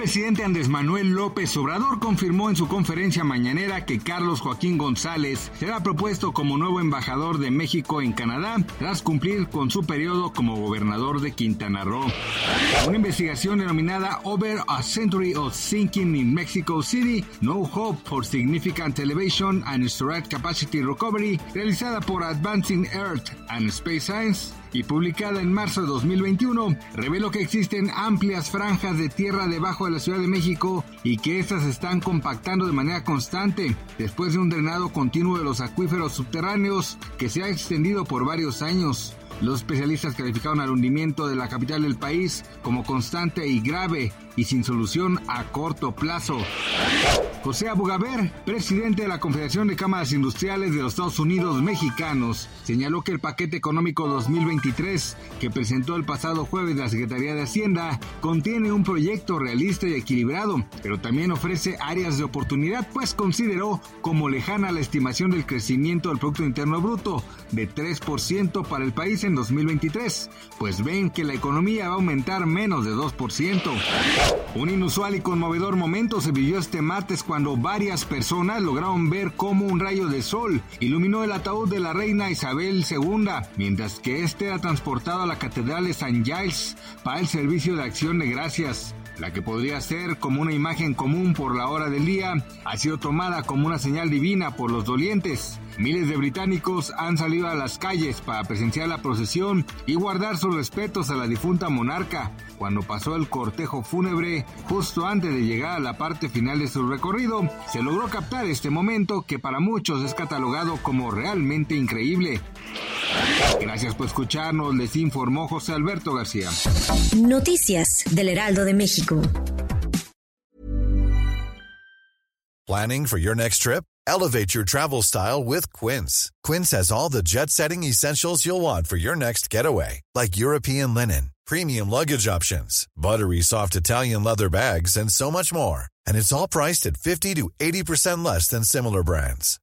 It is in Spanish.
Presidente Andrés Manuel López Obrador confirmó en su conferencia mañanera que Carlos Joaquín González será propuesto como nuevo embajador de México en Canadá tras cumplir con su periodo como gobernador de Quintana Roo. Una investigación denominada Over a Century of Thinking in Mexico City, No Hope for Significant Elevation and Storage Capacity Recovery, realizada por Advancing Earth and Space Science, y publicada en marzo de 2021, reveló que existen amplias franjas de tierra debajo de la Ciudad de México y que éstas se están compactando de manera constante después de un drenado continuo de los acuíferos subterráneos que se ha extendido por varios años. Los especialistas calificaron al hundimiento de la capital del país como constante y grave y sin solución a corto plazo. José Abugaber, presidente de la Confederación de Cámaras Industriales de los Estados Unidos Mexicanos, señaló que el paquete económico 2023 que presentó el pasado jueves la Secretaría de Hacienda contiene un proyecto realista y equilibrado, pero también ofrece áreas de oportunidad, pues consideró como lejana la estimación del crecimiento del Producto Interno Bruto de 3% para el país en 2023, pues ven que la economía va a aumentar menos de 2%. Un inusual y conmovedor momento se vivió este martes cuando varias personas lograron ver cómo un rayo de sol iluminó el ataúd de la reina Isabel II, mientras que este era transportado a la Catedral de St. Giles para el servicio de acción de gracias. La que podría ser como una imagen común por la hora del día, ha sido tomada como una señal divina por los dolientes. Miles de británicos han salido a las calles para presenciar la procesión y guardar sus respetos a la difunta monarca. Cuando pasó el cortejo fúnebre, justo antes de llegar a la parte final de su recorrido, se logró captar este momento que para muchos es catalogado como realmente increíble. Gracias por escucharnos, les informó José Alberto García. Noticias del Heraldo de México. Planning for your next trip? Elevate your travel style with Quince. Quince has all the jet setting essentials you'll want for your next getaway, like European linen, premium luggage options, buttery soft Italian leather bags, and so much more. And it's all priced at 50 to 80% less than similar brands.